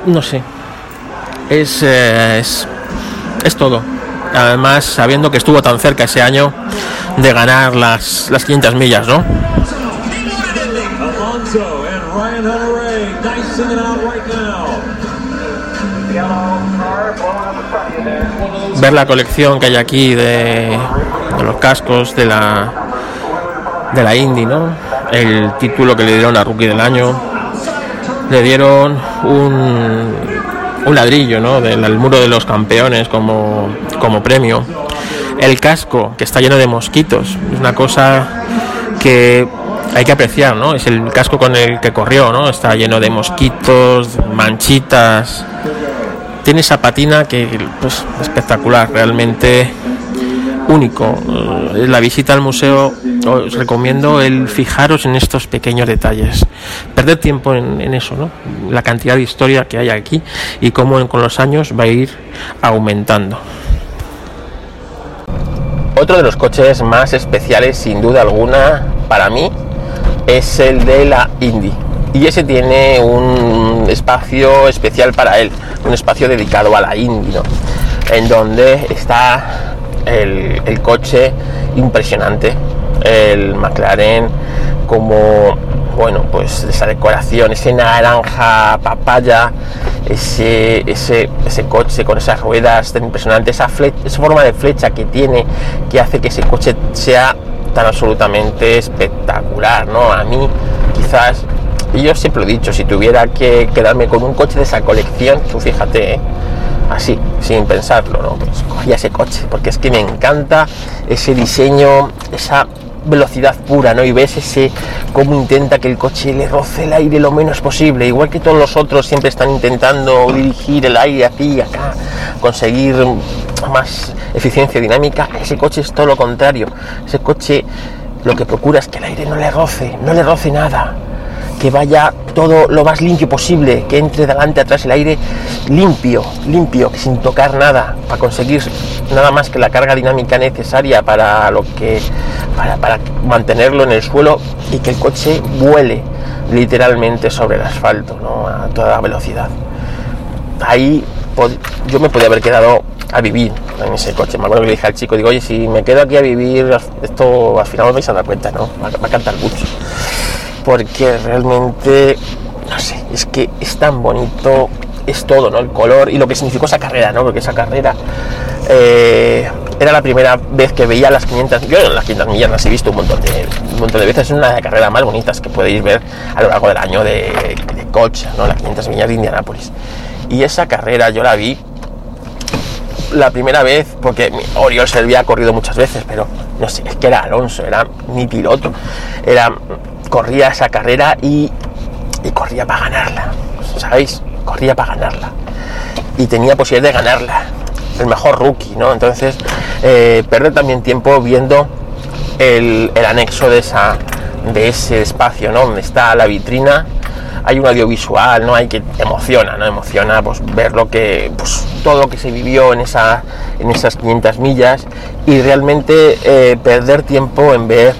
No sé. Es, eh, es, es todo. Además, sabiendo que estuvo tan cerca ese año de ganar las, las 500 millas, ¿no? ver la colección que hay aquí de, los cascos de la de la Indy, ¿no? El título que le dieron a Rookie del año, le dieron un, un ladrillo, ¿no? Del muro de los campeones como, como premio. El casco que está lleno de mosquitos, es una cosa que hay que apreciar, ¿no? Es el casco con el que corrió, ¿no? Está lleno de mosquitos, manchitas, tiene esa patina que pues espectacular, realmente único. Eh, la visita al museo os recomiendo el fijaros en estos pequeños detalles, perder tiempo en, eso, ¿no? la cantidad de historia que hay aquí y cómo con los años va a ir aumentando. Otro de los coches más especiales, sin duda alguna, para mí, es el de la Indy y ese tiene un espacio especial para él, un espacio dedicado a la Indy, en donde está el, coche impresionante, el McLaren como bueno pues esa decoración, ese naranja papaya, ese, ese, ese coche con esas ruedas tan impresionantes, esa, esa forma de flecha que tiene que hace que ese coche sea tan absolutamente espectacular, ¿no? A mí quizás yo siempre lo he dicho, si tuviera que quedarme con un coche de esa colección, tú fíjate, ¿eh? Así, sin pensarlo, ¿no? Pues cogía ese coche, porque es que me encanta ese diseño, esa velocidad pura, ¿no? Y ves ese cómo intenta que el coche le roce el aire lo menos posible, igual que todos los otros siempre están intentando dirigir el aire aquí y acá, conseguir más eficiencia dinámica, ese coche es todo lo contrario. Ese coche lo que procura es que el aire no le roce, no le roce nada que vaya todo lo más limpio posible, que entre delante, atrás el aire limpio, limpio, sin tocar nada, para conseguir nada más que la carga dinámica necesaria para lo que para, mantenerlo en el suelo y que el coche vuele literalmente sobre el asfalto, ¿no? a toda velocidad. Ahí yo me podía haber quedado a vivir en ese coche. Me acuerdo que le dije al chico, digo, oye, si me quedo aquí a vivir, esto al final me vais a dar cuenta, ¿no? Va, va a cantar mucho porque realmente, no sé, es que es tan bonito, es todo, ¿no? El color y lo que significó esa carrera, ¿no? Porque esa carrera eh, era la primera vez que veía las 500, yo las 500 millas las he visto un montón de, un montón de veces, es una de las carreras más bonitas que podéis ver a lo largo del año de, de coche, ¿no? Las 500 millas de Indianápolis. Y esa carrera yo la vi la primera vez, porque Oriol se había corrido muchas veces, pero no sé, es que era Alonso, era mi piloto, era corría esa carrera y, corría para ganarla, ¿sabéis? Corría para ganarla. Y tenía posibilidad de ganarla. El mejor rookie, ¿no? Entonces, eh, perder también tiempo viendo el, anexo de, esa, de ese espacio, ¿no? Donde está la vitrina hay un audiovisual, ¿no? Hay que emociona, ¿no? Emociona pues, ver lo que, pues, todo lo que se vivió en, esa, en esas 500 millas y realmente eh, perder tiempo en ver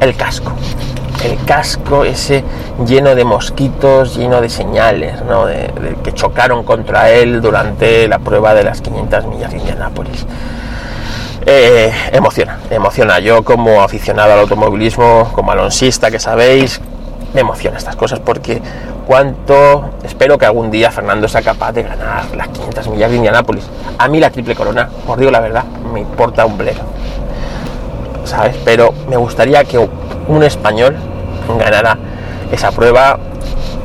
el casco el casco ese lleno de mosquitos, lleno de señales, ¿no? de, que chocaron contra él durante la prueba de las 500 millas de Indianápolis. Eh, emociona, emociona. Yo como aficionado al automovilismo, como alonsista que sabéis, me emociona estas cosas porque cuánto espero que algún día Fernando sea capaz de ganar las 500 millas de Indianápolis. A mí la triple corona, os digo la verdad, me importa un bledo. ¿Sabes? Pero me gustaría que un español ganara esa prueba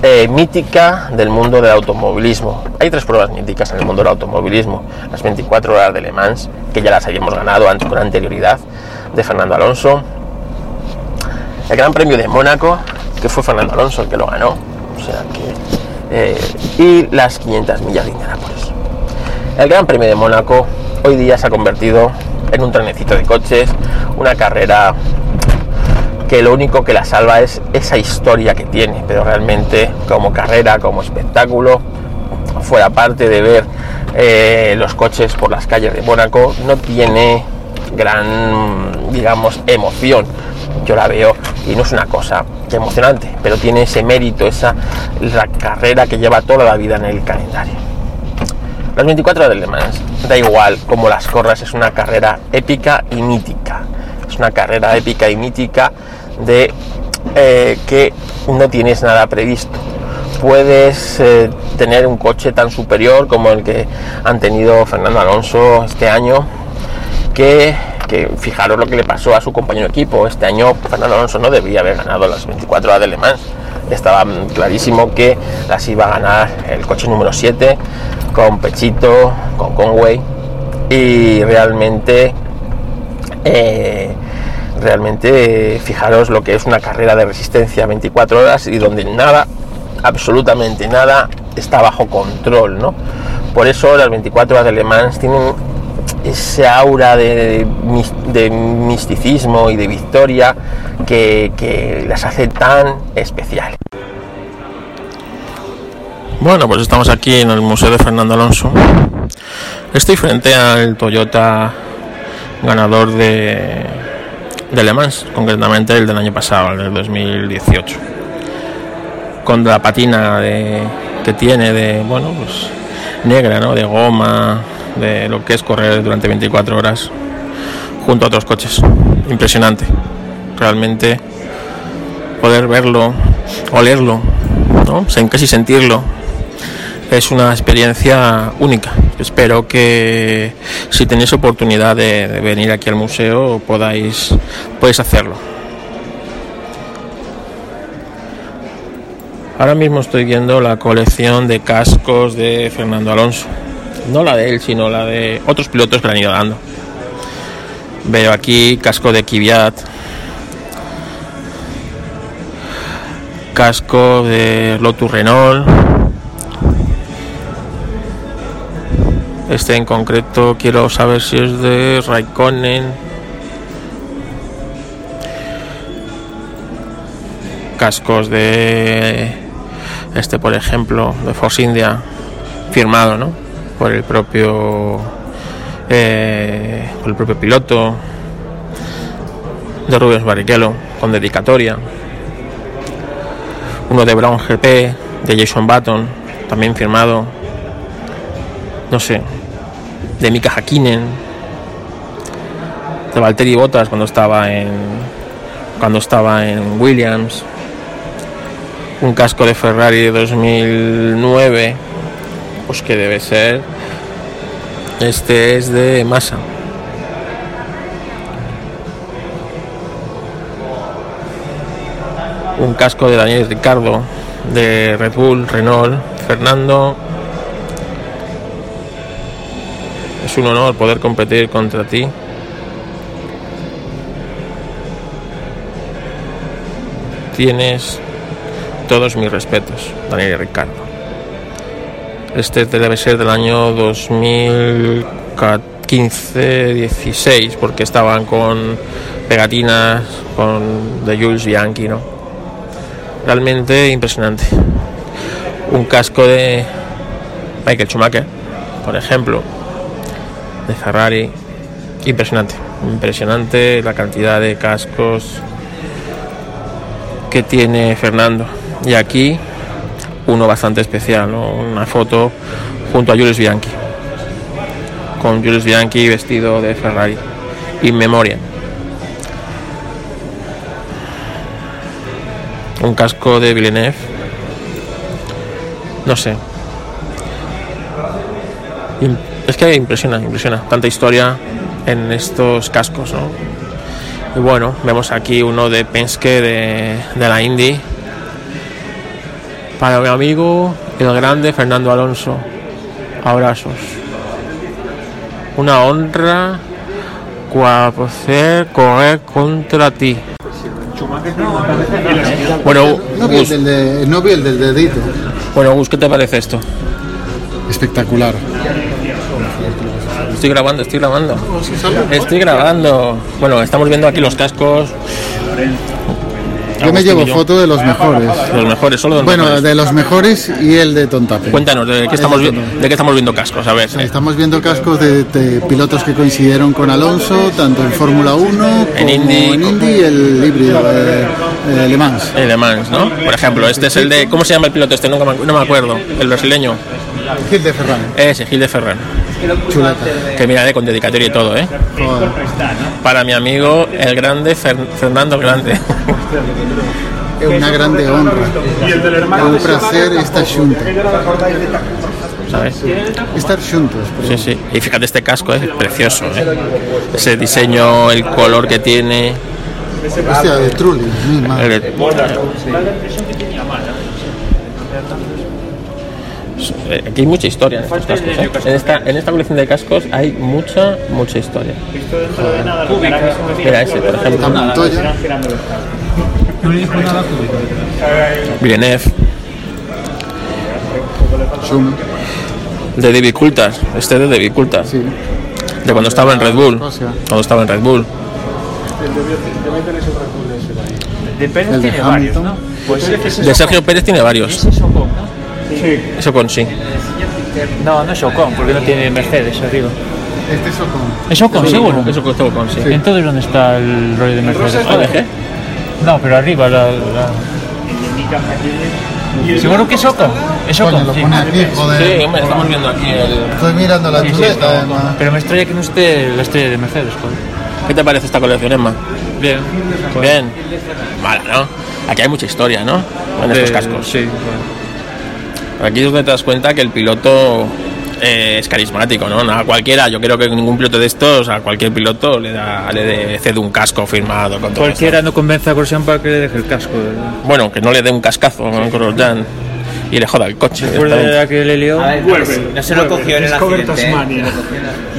eh, mítica del mundo del automovilismo. Hay tres pruebas míticas en el mundo del automovilismo. Las 24 horas de Le Mans, que ya las habíamos ganado antes con anterioridad, de Fernando Alonso. El Gran Premio de Mónaco, que fue Fernando Alonso el que lo ganó. O sea que, eh, y las 500 millas de Indianapolis. El Gran Premio de Mónaco hoy día se ha convertido en un trenecito de coches, una carrera que lo único que la salva es esa historia que tiene, pero realmente como carrera, como espectáculo, fuera parte de ver eh, los coches por las calles de Mónaco, no tiene gran, digamos, emoción. Yo la veo y no es una cosa emocionante, pero tiene ese mérito, esa la carrera que lleva toda la vida en el calendario. Las 24 de Le Mans, da igual como las corras, es una carrera épica y mítica. Es una carrera épica y mítica de eh, que no tienes nada previsto. Puedes eh, tener un coche tan superior como el que han tenido Fernando Alonso este año, que, fijaros lo que le pasó a su compañero de equipo. Este año Fernando Alonso no debía haber ganado las 24 horas de Le Mans. Estaba clarísimo que las iba a ganar el coche número 7 con Pechito, con Conway y realmente eh, realmente fijaros lo que es una carrera de resistencia 24 horas y donde nada, absolutamente nada, está bajo control, ¿no? Por eso las 24 horas de Le Mans tienen ese aura de, misticismo y de victoria que, las hace tan especiales. Bueno, pues estamos aquí en el Museo de Fernando Alonso. Estoy frente al Toyota ganador de de Le concretamente el del año pasado, el del 2018. Con la patina que tiene de, bueno, pues negra, ¿no? De goma, de lo que es correr durante 24 horas junto a otros coches. Impresionante. Realmente poder verlo, olerlo, ¿no? casi sentirlo, es una experiencia única. Espero que si tenéis oportunidad de, venir aquí al museo podáis, hacerlo. Ahora mismo estoy viendo la colección de cascos de Fernando Alonso. No la de él, sino la de otros pilotos que le han ido dando. Veo aquí casco de Kvyat, casco de Lotus Renault, Este en concreto quiero saber si es de Raikkonen. Cascos de este, por ejemplo, de Force India, firmado, ¿no? Por el propio, eh, por el propio piloto de Rubens Barrichello con dedicatoria. Uno de Brown GP de Jason Button, también firmado. No sé, de Mika Hakkinen, de Valtteri Bottas cuando estaba en cuando estaba en Williams, un casco de Ferrari de 2009, pues que debe ser este es de Massa. Un casco de Daniel Ricardo de Red Bull, Renault, Fernando Es un honor poder competir contra ti. Tienes todos mis respetos, Daniel y Ricardo. Este debe ser del año 2015-16, porque estaban con pegatinas con de Jules Bianchi, ¿no? Realmente impresionante. Un casco de Michael Schumacher, por ejemplo, de Ferrari. Impresionante, impresionante la cantidad de cascos que tiene Fernando. Y aquí uno bastante especial, una foto junto a Julius Bianchi, con Julius Bianchi vestido de Ferrari, in memoria. Un casco de Villeneuve, no sé. Es que impresiona, impresiona, tanta historia en estos cascos, ¿no? Y bueno, vemos aquí uno de Penske de, de la Indy. Para mi amigo, el grande Fernando Alonso. Abrazos. Una honra poder correr contra ti. Bueno, No vi el Gus, del, de- no vi el del dedito. bueno, Gus, ¿qué te parece esto? Espectacular. Estoy grabando, estoy grabando. Estoy grabando. Bueno, estamos viendo aquí los cascos. Yo me llevo foto de los mejores. Los mejores, solo de los Bueno, mejores. de los mejores y el de Tontape. Cuéntanos, ¿de qué, estamos, vi- de qué estamos viendo cascos? A ver. Estamos viendo cascos de, de pilotos que coincidieron con Alonso, tanto en Fórmula 1 En como Indy, en Indy y el híbrido de, de Le Mans. El Mans, ¿no? Por ejemplo, este es el de. ¿Cómo se llama el piloto este? Nunca me, no me acuerdo. El brasileño. Gil de Ferran. Ese, Gil de Ferran. Chuleta. Que mira, de con dedicatoria y todo, ¿eh? Joder. Para mi amigo, el grande Fer- Fernando el Grande. Es una grande honra. Es un placer estar juntos. ¿Sabes? Estar juntos. Sí, sí. Y fíjate, este casco es precioso, ¿eh? Ese diseño, el color que tiene. Hostia, de Trulli. misma. Aquí hay mucha historia en estos cascos. ¿eh? En, esta, en esta colección de cascos hay mucha, mucha historia. Mira ese, por ejemplo. Montoya. Villeneuve, Schum. de David Coulthard. Este de David Coulthard. Sí. De cuando estaba en Red Bull. Cuando estaba en Red Bull. De Pérez tiene varios. ¿no? Pues De Sergio Pérez tiene varios. Ese es Ocon, ¿no? Eso con sí. No, no es Ocon, porque no tiene Mercedes arriba. Este es Ocon. ¿Es Ocon, seguro? Eso con todo con sí. Entonces, ¿dónde está el rollo de Mercedes? No, pero arriba la... la- ¿Seguro que es Ocon? Es Coño, Ocon, lo sí. pone aquí, joder. Sí, hombre, estamos viendo aquí el... Estoy mirando la Sí, sí, chuleta, además. Pero me extraña que no esté la estrella de Mercedes, joder. ¿Qué te parece esta colección, Emma? Bien. Bien. Mala, ¿no? Aquí hay mucha historia, ¿no? En estos cascos. Sí, Aquí es donde te das cuenta que el piloto eh, es carismático, ¿no? No A cualquiera, yo creo que ningún piloto de estos, a cualquier piloto le da le de- cede un casco firmado con todo Cualquiera no convence a Grosjean para que le deje el casco. Bueno, que no le dé un cascazo a Grosjean y le joda el coche. Después de la que le lió, No se lo cogió en el accidente. ¿eh?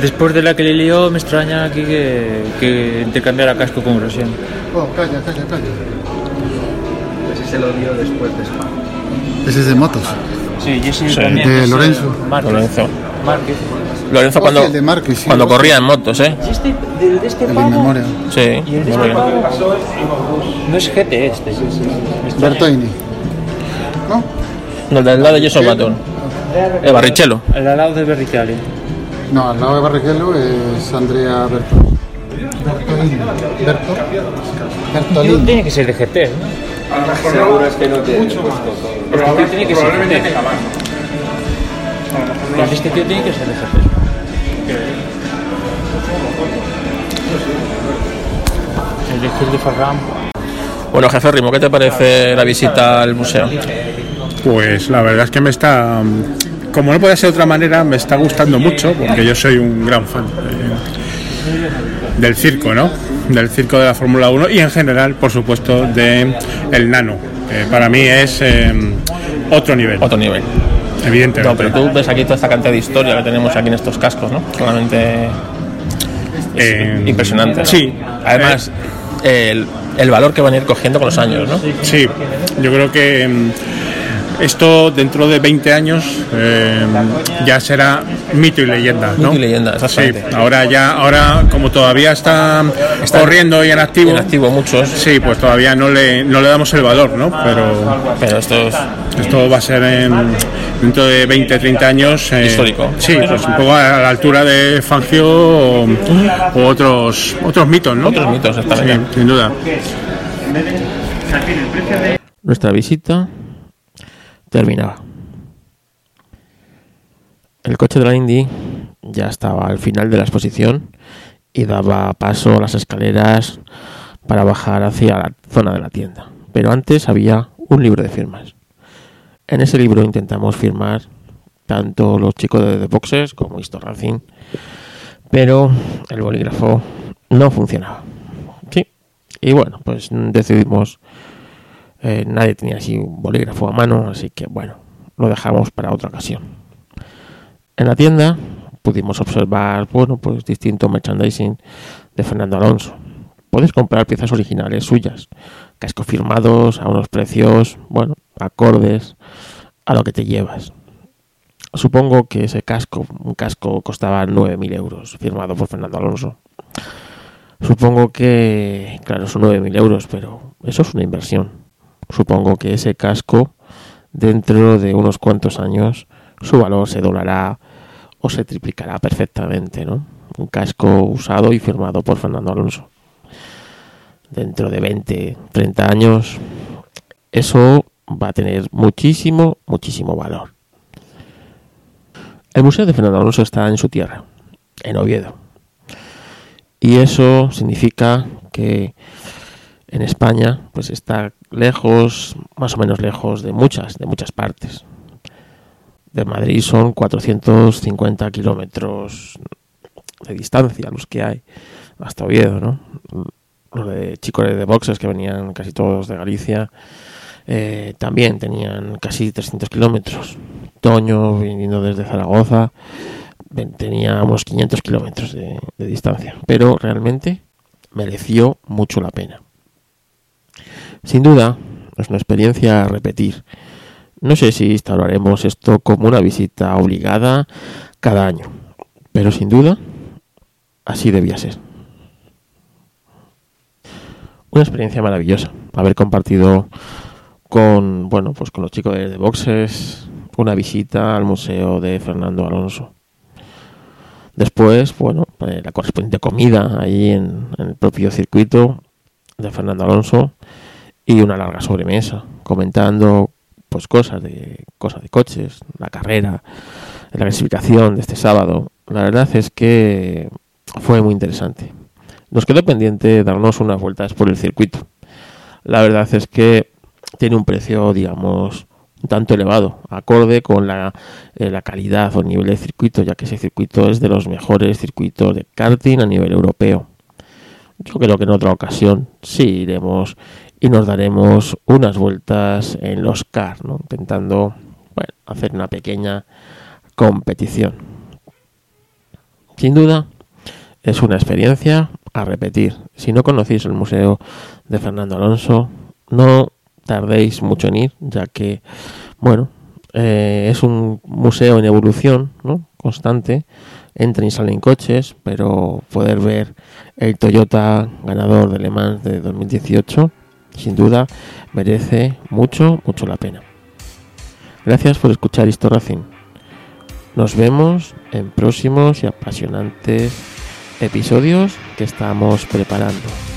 después de la que le lió, me extraña aquí que, que intercambiara casco con Grosjean. Oh, calla, calla, calla. Ese se lo dio después de Spa. Ese es de motos. Sí, y ese Sí. también. De es, Lorenzo. eh, Márquez. Lorenzo. Márquez. Lorenzo Hostia, cuando, el de Márquez, sí, cuando corría en motos, ¿eh? Este, de, de este El pavo, memoria. Sí. y el de este pavo no es GT este. Bertoini. ¿No? No, el del lado de Jason Button. El Barrichello. El al lado de Berricali. No, al lado de Barrichello es Andrea Berto. Bertolini. Berto. Bertolini. Tiene que ser de GT, ¿no? Seguro es que no te he puesto todo. Tío tiene que ser GT. El de este tío tiene que ser de GT. El de Gil de Ferran. Bueno, jefe Rimo, ¿qué te parece la visita al museo? Pues la verdad es que me está, como no puede ser de otra manera, me está gustando mucho porque yo soy un gran fan del circo, ¿no? Del circo de la Fórmula 1 y en general, por supuesto, de el nano. Que para mí es eh, otro nivel, Otro nivel. evidentemente. No, pero tú ves aquí toda esta cantidad de historia que tenemos aquí en estos cascos, ¿no? Realmente Eh, impresionante. ¿no? sí. Además, el, el valor que van a ir cogiendo con los años, ¿no? Sí, yo creo que mm, esto dentro de 20 años eh, ya será mito y leyenda, ¿no? Mito y leyenda, Sí, ahora ya, ahora como todavía está, Está corriendo y en activo, En activo muchos, sí, pues todavía no le, no le damos el valor, ¿no? Pero pero esto es esto va a ser en- dentro de 20, 30 años. eh, Histórico. Sí, pues un poco a la altura de Fangio o, o otros, otros mitos, ¿no? Otros mitos, exactamente. Sí, sin duda. Nuestra visita terminaba. El coche de la Indy ya estaba al final de la exposición y daba paso a las escaleras para bajar hacia la zona de la tienda. Pero antes había un libro de firmas. En ese libro intentamos firmar tanto los chicos de The Boxes como Racing, pero el bolígrafo no funcionaba. Sí, y bueno, pues decidimos, eh, nadie tenía así un bolígrafo a mano, así que bueno, lo dejamos para otra ocasión. En la tienda pudimos observar, bueno, pues distinto merchandising de Fernando Alonso. Puedes comprar piezas originales suyas, cascos firmados a unos precios, bueno, acordes a lo que te llevas. Supongo que ese casco, un casco costaba 9.000 euros, firmado por Fernando Alonso. Supongo que, claro, son 9.000 euros, pero eso es una inversión. Supongo que ese casco, dentro de unos cuantos años, su valor se doblará o se triplicará perfectamente, ¿no? Un casco usado y firmado por Fernando Alonso. Dentro de 20, 30 años, eso va a tener muchísimo, muchísimo valor. El Museo de Fernando Alonso está en su tierra, en Oviedo. Y eso significa que en España pues está lejos, más o menos lejos de muchas, de muchas partes. De Madrid son 450 kilómetros de distancia los que hay hasta Oviedo, ¿no? Los de chicos de boxes que venían casi todos de Galicia eh, también tenían casi 300 kilómetros. Toño, viniendo desde Zaragoza, tenía unos 500 kilómetros de, de distancia, pero realmente mereció mucho la pena. Sin duda, es una experiencia a repetir. No sé si instauraremos esto como una visita obligada cada año, pero sin duda, así debía ser. Una experiencia maravillosa, haber compartido con bueno pues con los chicos de, boxes una visita al museo de Fernando Alonso después bueno eh, la correspondiente comida ahí en, el propio circuito de Fernando Alonso y una larga sobremesa comentando pues cosas de cosas de coches la carrera la clasificación de este sábado. La verdad es que fue muy interesante. Nos quedó pendiente darnos unas vueltas por el circuito. La verdad es que tiene un precio, digamos, un tanto elevado, acorde con la, eh, la calidad o nivel de circuito, ya que ese circuito es de los mejores circuitos de karting a nivel europeo. Yo creo que en otra ocasión sí iremos y nos daremos unas vueltas en los CAR, intentando hacer una pequeña competición. Sin duda, es una experiencia a repetir. Si no conocéis el Museo de Fernando Alonso, no tardéis mucho en ir, ya que, bueno, eh, es un museo en evolución, ¿no? Constante. Entran y salen coches, pero poder ver el Toyota ganador de Le Mans de 2018, sin duda, merece mucho, mucho la pena. Gracias por escuchar Racing. Nos vemos en próximos y apasionantes episodios que estamos preparando.